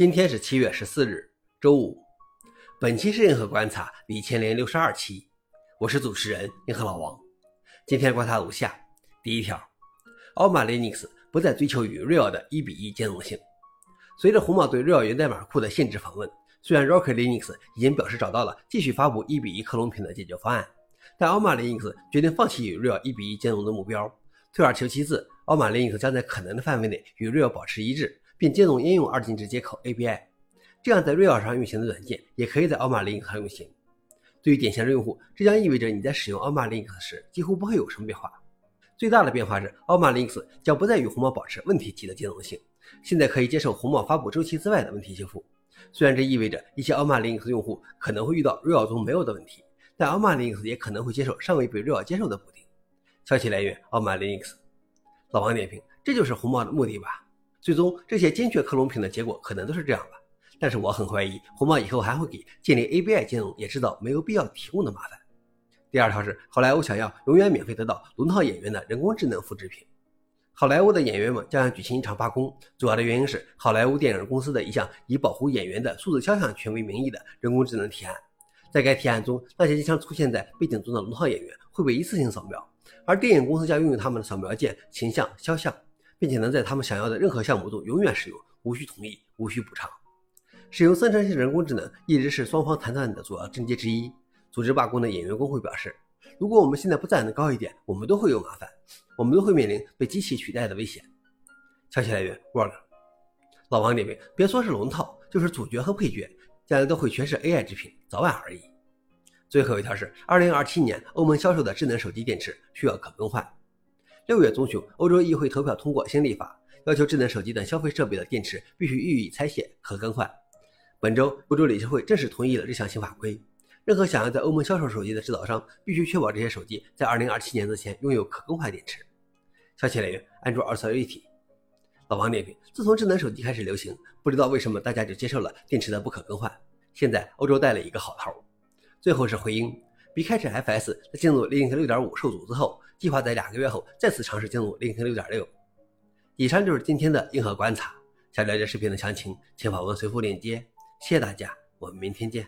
今天是七月十四日，周五。本期是硬核观察第一千零六十二期，我是主持人硬核老王。今天观察如下：第一条，奥马 Linux 不再追求与 Real 的一比一兼容性。随着红帽对 Real 源代码库的限制访问，虽然 Rocket Linux 已经表示找到了继续发布一比一克隆品的解决方案，但奥马 Linux 决定放弃与 Real 一比一兼容的目标。退而求其次，奥马 Linux 将在可能的范围内与 Real 保持一致。并兼容应用二进制接口 API，这样在 Real 上运行的软件也可以在 Alma Linux 上运行。对于典型的用户，这将意味着你在使用 Alma Linux 时几乎不会有什么变化。最大的变化是，Alma Linux 将不再与红帽保持问题级的兼容性，现在可以接受红帽发布周期之外的问题修复。虽然这意味着一些 Alma Linux 用户可能会遇到 Real 中没有的问题，但 Alma Linux 也可能会接受尚未被 Real 接受的补丁。消息来源：Alma Linux。老王点评：这就是红帽的目的吧？最终，这些精确克隆品的结果可能都是这样吧，但是我很怀疑红帽以后还会给建立 ABI 兼容也制造没有必要提供的麻烦。第二条是好莱坞想要永远免费得到龙套演员的人工智能复制品，好莱坞的演员们将要举行一场罢工，主要的原因是好莱坞电影公司的一项以保护演员的数字肖像权为名义的人工智能提案。在该提案中，那些经常出现在背景中的龙套演员会被一次性扫描，而电影公司将拥有他们的扫描件、形象、肖像。并且能在他们想要的任何项目中永远使用，无需同意，无需补偿。使用生成性人工智能一直是双方谈判的主要症结之一。组织罢工的演员工会表示：“如果我们现在不站得高一点，我们都会有麻烦，我们都会面临被机器取代的危险。”消息来源：Work。老王点评：别说是龙套，就是主角和配角，将来都会全是 AI 制品，早晚而已。最后一条是：二零二七年欧盟销售的智能手机电池需要可更换。六月中旬，欧洲议会投票通过新立法，要求智能手机等消费设备的电池必须予以拆卸、和更换。本周，欧洲理事会正式同意了这项新法规。任何想要在欧盟销售手机的制造商，必须确保这些手机在2027年之前拥有可更换电池。消息来源：Android Authority。老王点评：自从智能手机开始流行，不知道为什么大家就接受了电池的不可更换。现在，欧洲带了一个好头。最后是回应。B 开始 FS 在进入 Linux 6.5受阻之后，计划在两个月后再次尝试进入 Linux 6.6。以上就是今天的硬核观察。想了解视频的详情，请访问随附链接。谢谢大家，我们明天见。